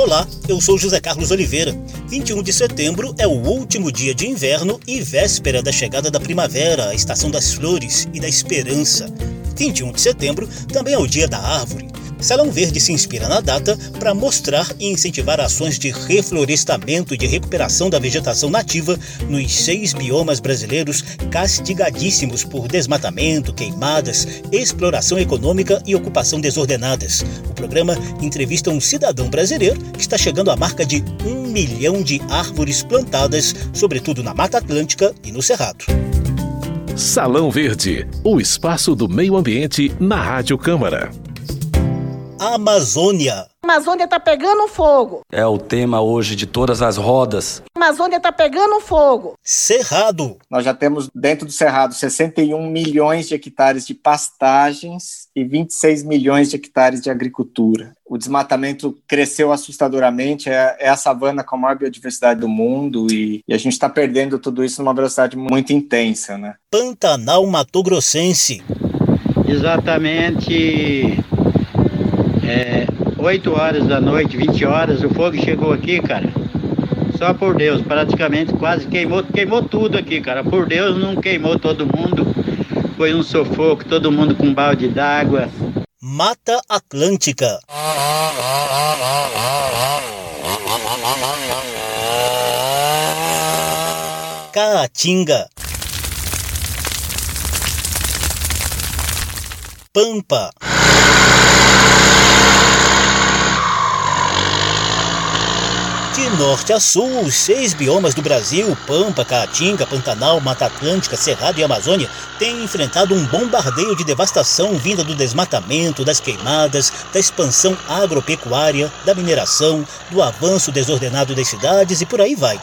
Olá, eu sou José Carlos Oliveira. 21 de setembro é o último dia de inverno e véspera da chegada da primavera, a estação das flores e da esperança. 21 de setembro também é o dia da árvore. Salão Verde se inspira na data para mostrar e incentivar ações de reflorestamento e de recuperação da vegetação nativa nos seis biomas brasileiros castigadíssimos por desmatamento, queimadas, exploração econômica e ocupação desordenadas. O programa entrevista um cidadão brasileiro que está chegando à marca de um milhão de árvores plantadas, sobretudo na Mata Atlântica e no Cerrado. Salão Verde, o espaço do meio ambiente na Rádio Câmara. Amazônia. A Amazônia tá pegando fogo. É o tema hoje de todas as rodas. A Amazônia tá pegando fogo. Cerrado. Nós já temos dentro do Cerrado 61 milhões de hectares de pastagens e 26 milhões de hectares de agricultura. O desmatamento cresceu assustadoramente, é, é a savana com a maior biodiversidade do mundo e, e a gente está perdendo tudo isso numa velocidade muito intensa. Né? Pantanal Mato Grossense. Exatamente é, 8 horas da noite, 20 horas, o fogo chegou aqui, cara. Só por Deus, praticamente quase queimou, queimou tudo aqui, cara. Por Deus não queimou todo mundo. Foi um sufoco, todo mundo com balde d'água. Mata Atlântica. Caatinga. Pampa. De norte a sul, os seis biomas do Brasil, Pampa, Caatinga, Pantanal, Mata Atlântica, Cerrado e Amazônia, têm enfrentado um bombardeio de devastação vinda do desmatamento, das queimadas, da expansão agropecuária, da mineração, do avanço desordenado das cidades e por aí vai.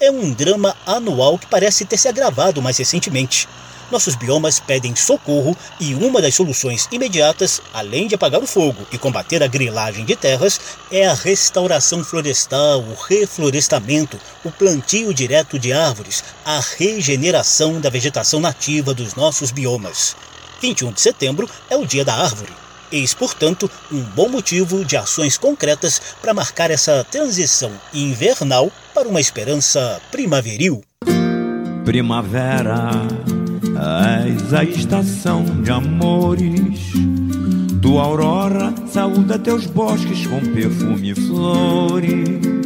É um drama anual que parece ter se agravado mais recentemente nossos biomas pedem socorro e uma das soluções imediatas, além de apagar o fogo e combater a grilagem de terras, é a restauração florestal, o reflorestamento, o plantio direto de árvores, a regeneração da vegetação nativa dos nossos biomas. 21 de setembro é o Dia da Árvore. Eis, portanto, um bom motivo de ações concretas para marcar essa transição invernal para uma esperança primaveril. Primavera És a estação de amores. Tua aurora saúda teus bosques com perfume e flores.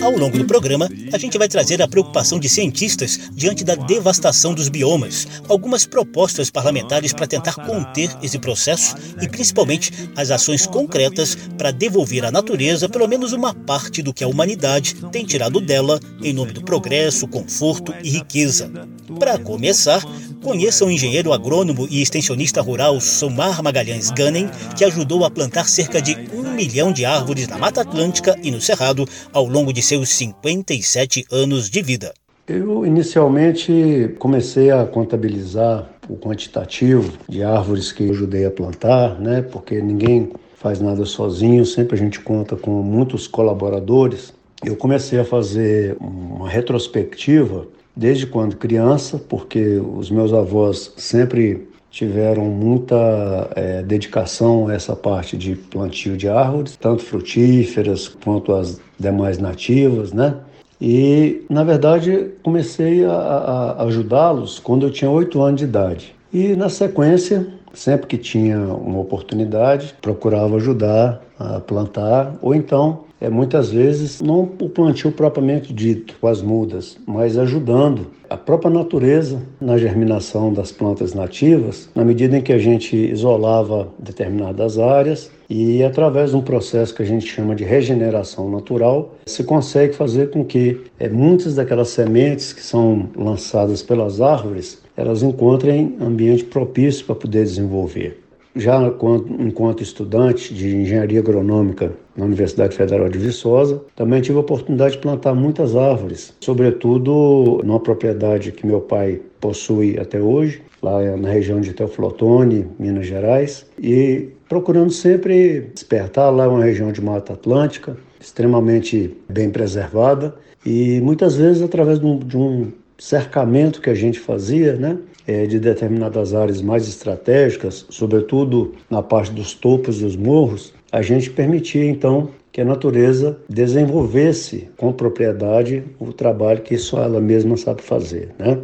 Ao longo do programa, a gente vai trazer a preocupação de cientistas diante da devastação dos biomas, algumas propostas parlamentares para tentar conter esse processo e, principalmente, as ações concretas para devolver à natureza pelo menos uma parte do que a humanidade tem tirado dela em nome do progresso, conforto e riqueza. Para começar, conheça o engenheiro agrônomo e extensionista rural Sumar Magalhães Ganem, que ajudou a plantar cerca de um milhão de árvores na Mata Atlântica e no Cerrado ao longo de seus 57 anos de vida. Eu inicialmente comecei a contabilizar o quantitativo de árvores que eu ajudei a plantar, né? Porque ninguém faz nada sozinho, sempre a gente conta com muitos colaboradores. Eu comecei a fazer uma retrospectiva desde quando criança, porque os meus avós sempre tiveram muita é, dedicação a essa parte de plantio de árvores, tanto frutíferas quanto as demais nativas, né? E, na verdade, comecei a, a ajudá-los quando eu tinha oito anos de idade. E, na sequência, sempre que tinha uma oportunidade, procurava ajudar a plantar, ou então é muitas vezes não o plantio propriamente dito, com as mudas, mas ajudando a própria natureza na germinação das plantas nativas, na medida em que a gente isolava determinadas áreas e através de um processo que a gente chama de regeneração natural, se consegue fazer com que é, muitas daquelas sementes que são lançadas pelas árvores, elas encontrem ambiente propício para poder desenvolver. Já enquanto estudante de engenharia agronômica na Universidade Federal de Viçosa, também tive a oportunidade de plantar muitas árvores, sobretudo numa propriedade que meu pai possui até hoje, lá na região de Teoflotone, Minas Gerais, e procurando sempre despertar lá uma região de Mata Atlântica, extremamente bem preservada, e muitas vezes através de um, de um cercamento que a gente fazia, né? é, de determinadas áreas mais estratégicas, sobretudo na parte dos topos dos morros, a gente permitia então que a natureza desenvolvesse com propriedade o trabalho que só ela mesma sabe fazer, né?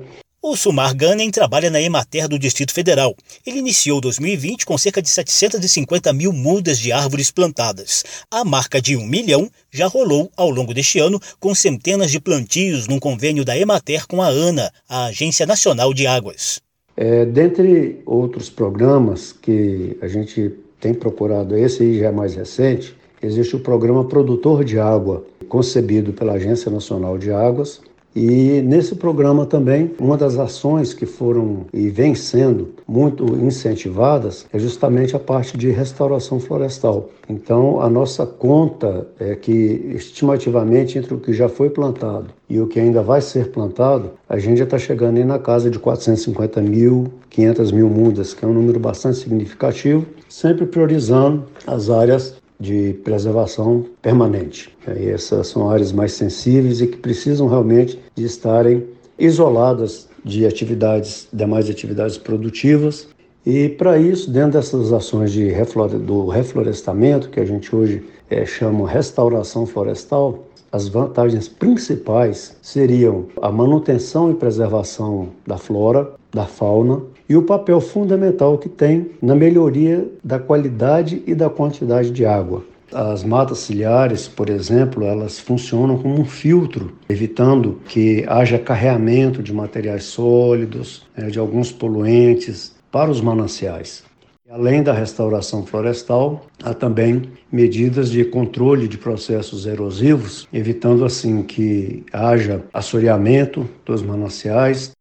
O Sumar Ganem trabalha na Emater do Distrito Federal. Ele iniciou 2020 com cerca de 750 mil mudas de árvores plantadas. A marca de um milhão já rolou ao longo deste ano, com centenas de plantios num convênio da Emater com a ANA, a Agência Nacional de Águas. É, dentre outros programas que a gente tem procurado, esse aí já é mais recente, existe o programa Produtor de Água, concebido pela Agência Nacional de Águas, e nesse programa também, uma das ações que foram e vem sendo muito incentivadas é justamente a parte de restauração florestal. Então, a nossa conta é que, estimativamente, entre o que já foi plantado e o que ainda vai ser plantado, a gente já está chegando aí na casa de 450 mil, 500 mil mudas, que é um número bastante significativo, sempre priorizando as áreas de preservação permanente. E essas são áreas mais sensíveis e que precisam realmente de estarem isoladas de atividades, demais atividades produtivas. E para isso, dentro dessas ações de reflore, do reflorestamento, que a gente hoje é, chama restauração florestal, as vantagens principais seriam a manutenção e preservação da flora, da fauna e o papel fundamental que tem na melhoria da qualidade e da quantidade de água. As matas ciliares, por exemplo, elas funcionam como um filtro, evitando que haja carreamento de materiais sólidos, né, de alguns poluentes para os mananciais. Além da restauração florestal, há também medidas de controle de processos erosivos, evitando assim que haja assoreamento dos mananciais.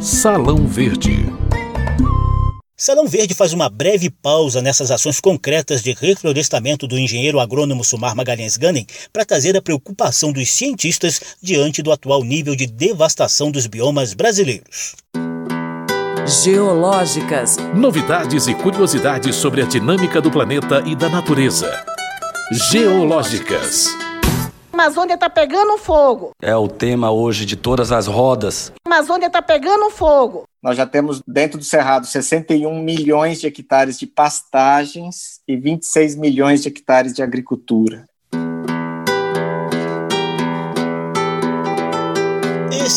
Salão Verde. Salão Verde faz uma breve pausa nessas ações concretas de reflorestamento do engenheiro agrônomo Sumar Magalhães Ganem para trazer a preocupação dos cientistas diante do atual nível de devastação dos biomas brasileiros. Geológicas. Novidades e curiosidades sobre a dinâmica do planeta e da natureza. Geológicas. A Amazônia está pegando fogo. É o tema hoje de todas as rodas. A Amazônia está pegando fogo. Nós já temos dentro do Cerrado 61 milhões de hectares de pastagens e 26 milhões de hectares de agricultura.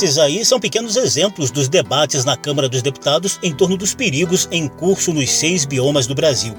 Esses aí são pequenos exemplos dos debates na Câmara dos Deputados em torno dos perigos em curso nos seis biomas do Brasil.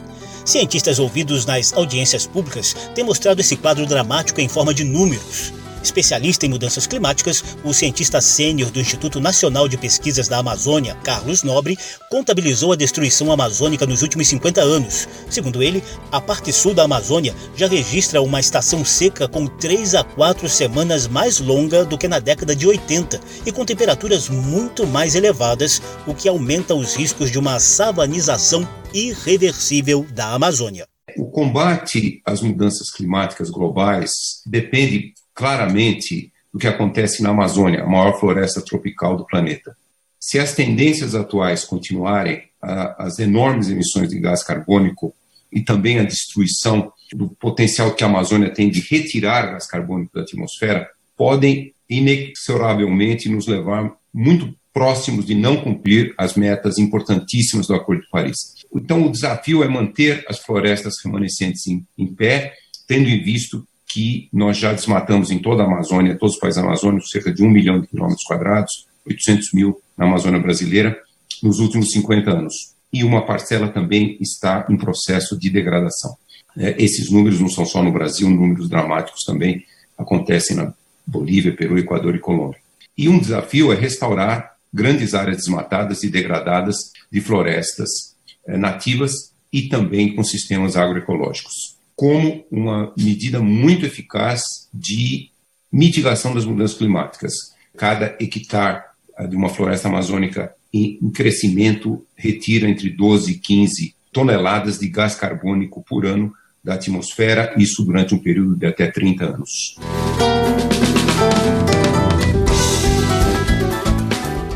Cientistas ouvidos nas audiências públicas têm mostrado esse quadro dramático em forma de números. Especialista em mudanças climáticas, o cientista sênior do Instituto Nacional de Pesquisas da Amazônia, Carlos Nobre, contabilizou a destruição amazônica nos últimos 50 anos. Segundo ele, a parte sul da Amazônia já registra uma estação seca com 3 a 4 semanas mais longa do que na década de 80 e com temperaturas muito mais elevadas, o que aumenta os riscos de uma savanização irreversível da Amazônia. O combate às mudanças climáticas globais depende claramente do que acontece na Amazônia, a maior floresta tropical do planeta. Se as tendências atuais continuarem, as enormes emissões de gás carbônico e também a destruição do potencial que a Amazônia tem de retirar gás carbônico da atmosfera podem inexoravelmente nos levar muito próximos de não cumprir as metas importantíssimas do Acordo de Paris. Então, o desafio é manter as florestas remanescentes em, em pé, tendo em visto que nós já desmatamos em toda a Amazônia, todos os países amazônicos, cerca de um milhão de quilômetros quadrados, 800 mil na Amazônia brasileira, nos últimos 50 anos. E uma parcela também está em processo de degradação. É, esses números não são só no Brasil, números dramáticos também acontecem na Bolívia, Peru, Equador e Colômbia. E um desafio é restaurar grandes áreas desmatadas e degradadas de florestas é, nativas e também com sistemas agroecológicos como uma medida muito eficaz de mitigação das mudanças climáticas. Cada hectare eh, de uma floresta amazônica em crescimento retira entre 12 e 15 toneladas de gás carbônico por ano da atmosfera, isso durante um período de até 30 anos.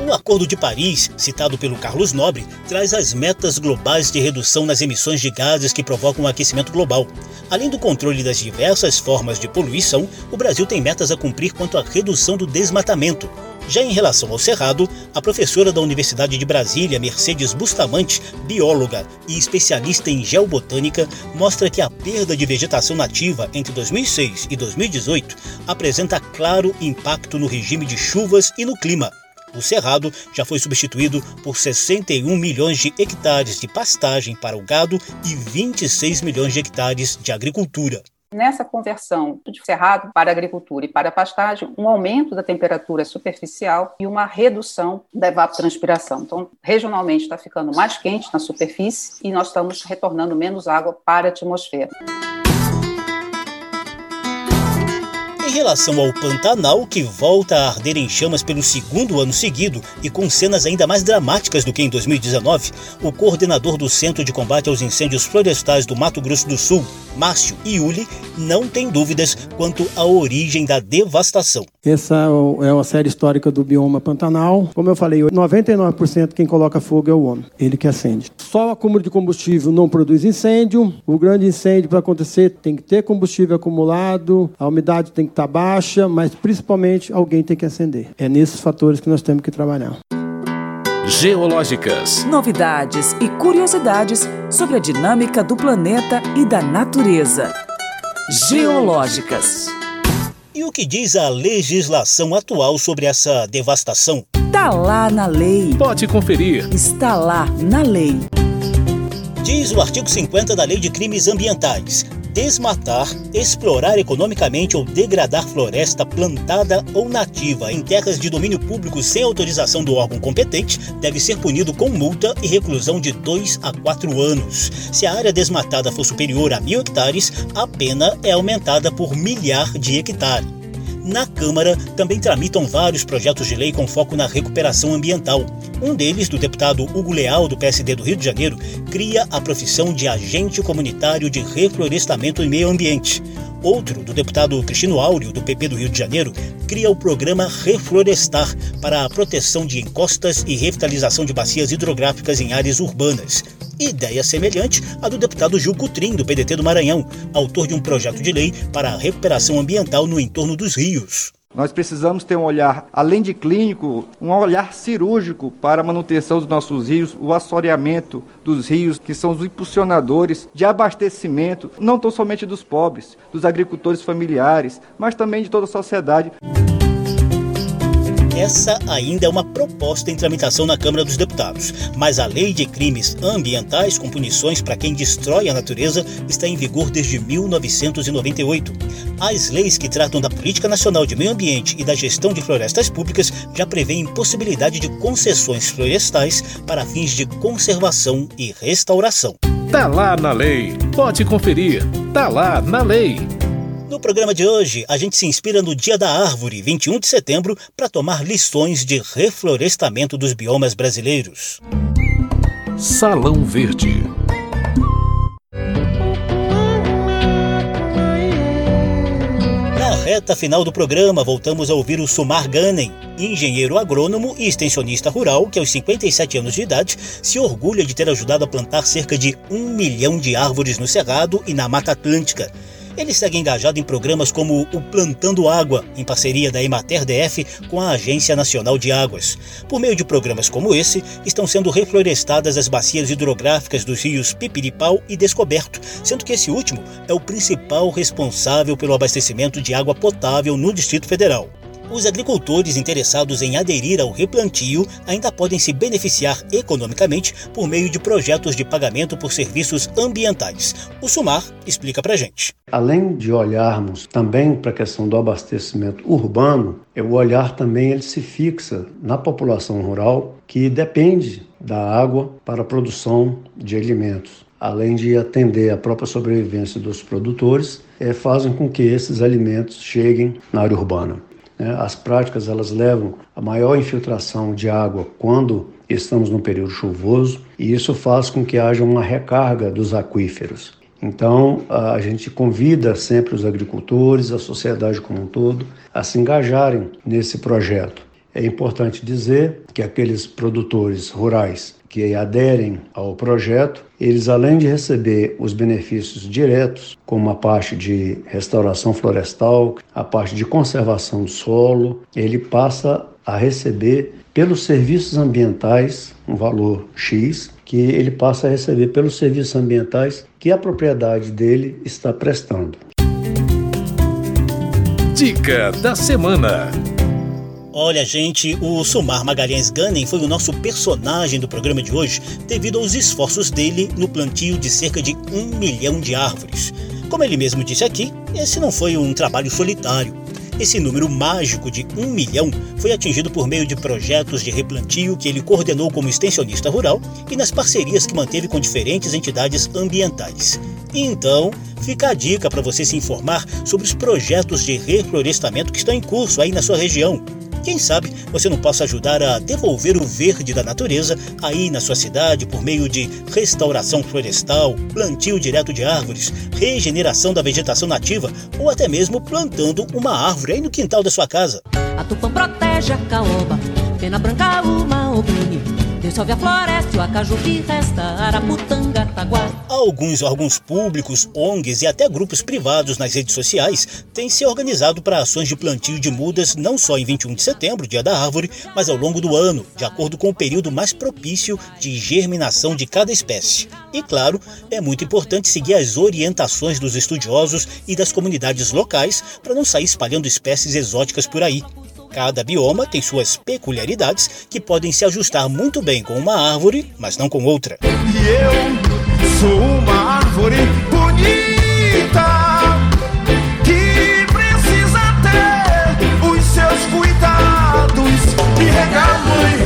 O Acordo de Paris, citado pelo Carlos Nobre, traz as metas globais de redução nas emissões de gases que provocam o aquecimento global. Além do controle das diversas formas de poluição, o Brasil tem metas a cumprir quanto à redução do desmatamento. Já em relação ao cerrado, a professora da Universidade de Brasília, Mercedes Bustamante, bióloga e especialista em geobotânica, mostra que a perda de vegetação nativa entre 2006 e 2018 apresenta claro impacto no regime de chuvas e no clima. O cerrado já foi substituído por 61 milhões de hectares de pastagem para o gado e 26 milhões de hectares de agricultura. Nessa conversão de cerrado para agricultura e para pastagem, um aumento da temperatura superficial e uma redução da evapotranspiração. Então, regionalmente está ficando mais quente na superfície e nós estamos retornando menos água para a atmosfera. Relação ao Pantanal, que volta a arder em chamas pelo segundo ano seguido e com cenas ainda mais dramáticas do que em 2019, o coordenador do Centro de Combate aos Incêndios Florestais do Mato Grosso do Sul, Márcio Iuli, não tem dúvidas quanto à origem da devastação. Essa é uma série histórica do bioma Pantanal. Como eu falei, 99% quem coloca fogo é o homem, ele que acende. Só o acúmulo de combustível não produz incêndio. O grande incêndio para acontecer tem que ter combustível acumulado, a umidade tem que estar baixa, mas principalmente alguém tem que acender. É nesses fatores que nós temos que trabalhar. Geológicas. Novidades e curiosidades sobre a dinâmica do planeta e da natureza. Geológicas. E o que diz a legislação atual sobre essa devastação? Está lá na lei. Pode conferir. Está lá na lei. Diz o artigo 50 da Lei de Crimes Ambientais: desmatar, explorar economicamente ou degradar floresta plantada ou nativa em terras de domínio público sem autorização do órgão competente deve ser punido com multa e reclusão de 2 a 4 anos. Se a área desmatada for superior a mil hectares, a pena é aumentada por milhar de hectares. Na Câmara também tramitam vários projetos de lei com foco na recuperação ambiental. Um deles, do deputado Hugo Leal, do PSD do Rio de Janeiro, cria a profissão de agente comunitário de reflorestamento e meio ambiente. Outro, do deputado Cristino Áureo, do PP do Rio de Janeiro, cria o programa Reflorestar para a proteção de encostas e revitalização de bacias hidrográficas em áreas urbanas. Ideia semelhante à do deputado Gil Cutrim, do PDT do Maranhão, autor de um projeto de lei para a recuperação ambiental no entorno dos rios. Nós precisamos ter um olhar, além de clínico, um olhar cirúrgico para a manutenção dos nossos rios, o assoreamento dos rios, que são os impulsionadores de abastecimento, não tão somente dos pobres, dos agricultores familiares, mas também de toda a sociedade. Essa ainda é uma proposta em tramitação na Câmara dos Deputados, mas a Lei de Crimes Ambientais com punições para quem destrói a natureza está em vigor desde 1998. As leis que tratam da Política Nacional de Meio Ambiente e da gestão de florestas públicas já prevêem possibilidade de concessões florestais para fins de conservação e restauração. Tá lá na lei. Pode conferir. Tá lá na lei. No programa de hoje, a gente se inspira no Dia da Árvore, 21 de setembro, para tomar lições de reflorestamento dos biomas brasileiros. Salão Verde. Na reta final do programa, voltamos a ouvir o Sumar Ganem, engenheiro agrônomo e extensionista rural que, aos 57 anos de idade, se orgulha de ter ajudado a plantar cerca de um milhão de árvores no Cerrado e na Mata Atlântica ele segue engajado em programas como o Plantando Água, em parceria da Emater DF com a Agência Nacional de Águas. Por meio de programas como esse, estão sendo reflorestadas as bacias hidrográficas dos rios Pipiripau e Descoberto, sendo que esse último é o principal responsável pelo abastecimento de água potável no Distrito Federal. Os agricultores interessados em aderir ao replantio ainda podem se beneficiar economicamente por meio de projetos de pagamento por serviços ambientais. O Sumar explica para gente. Além de olharmos também para a questão do abastecimento urbano, o olhar também ele se fixa na população rural que depende da água para a produção de alimentos além de atender a própria sobrevivência dos produtores, é, fazem com que esses alimentos cheguem na área urbana. Né? As práticas elas levam a maior infiltração de água quando estamos no período chuvoso e isso faz com que haja uma recarga dos aquíferos. Então, a gente convida sempre os agricultores, a sociedade como um todo, a se engajarem nesse projeto. É importante dizer que aqueles produtores rurais que aderem ao projeto, eles além de receber os benefícios diretos, como a parte de restauração florestal, a parte de conservação do solo, ele passa a receber pelos serviços ambientais um valor X, que ele passa a receber pelos serviços ambientais que a propriedade dele está prestando. Dica da semana. Olha, gente, o Sumar Magalhães Gunning foi o nosso personagem do programa de hoje devido aos esforços dele no plantio de cerca de um milhão de árvores. Como ele mesmo disse aqui, esse não foi um trabalho solitário. Esse número mágico de um milhão foi atingido por meio de projetos de replantio que ele coordenou como extensionista rural e nas parcerias que manteve com diferentes entidades ambientais. Então, fica a dica para você se informar sobre os projetos de reflorestamento que estão em curso aí na sua região. Quem sabe você não possa ajudar a devolver o verde da natureza aí na sua cidade por meio de restauração florestal, plantio direto de árvores, regeneração da vegetação nativa ou até mesmo plantando uma árvore aí no quintal da sua casa. A tupã protege a caoba, pena branca uma a floresta, o resta, araputanga, taguá. Alguns órgãos públicos, ONGs e até grupos privados nas redes sociais têm se organizado para ações de plantio de mudas não só em 21 de setembro, dia da árvore, mas ao longo do ano, de acordo com o período mais propício de germinação de cada espécie. E claro, é muito importante seguir as orientações dos estudiosos e das comunidades locais para não sair espalhando espécies exóticas por aí. Cada bioma tem suas peculiaridades que podem se ajustar muito bem com uma árvore, mas não com outra. E eu sou uma árvore bonita que precisa ter os seus cuidados. Me regar, mãe,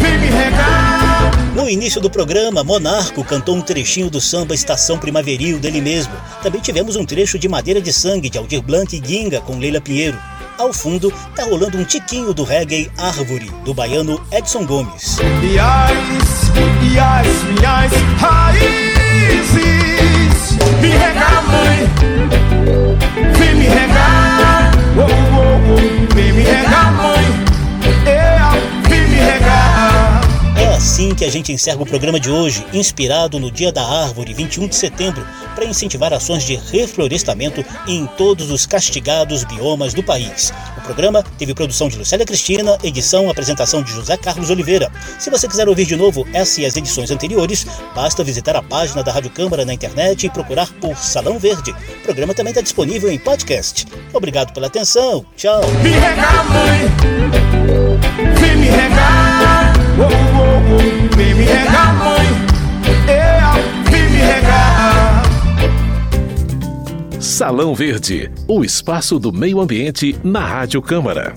vem me regar. No início do programa, Monarco cantou um trechinho do samba Estação Primaveril dele mesmo. Também tivemos um trecho de Madeira de Sangue de Aldir Blanc e Ginga com Leila Pinheiro. Ao fundo, tá rolando um tiquinho do reggae Árvore, do baiano Edson Gomes. As, as minhas raízes. Me regar, mãe, vem me regar, oh, oh, oh, vem me regar, mãe, assim que a gente encerra o programa de hoje, inspirado no Dia da Árvore, 21 de setembro, para incentivar ações de reflorestamento em todos os castigados biomas do país. O programa teve produção de Lucélia Cristina, edição e apresentação de José Carlos Oliveira. Se você quiser ouvir de novo essa e as edições anteriores, basta visitar a página da Rádio Câmara na internet e procurar por Salão Verde. O programa também está disponível em podcast. Obrigado pela atenção. Tchau. Me regar, mãe, vem me regar, vem me regar, mãe, é, vem me regar. Salão Verde, o espaço do meio ambiente na Rádio Câmara.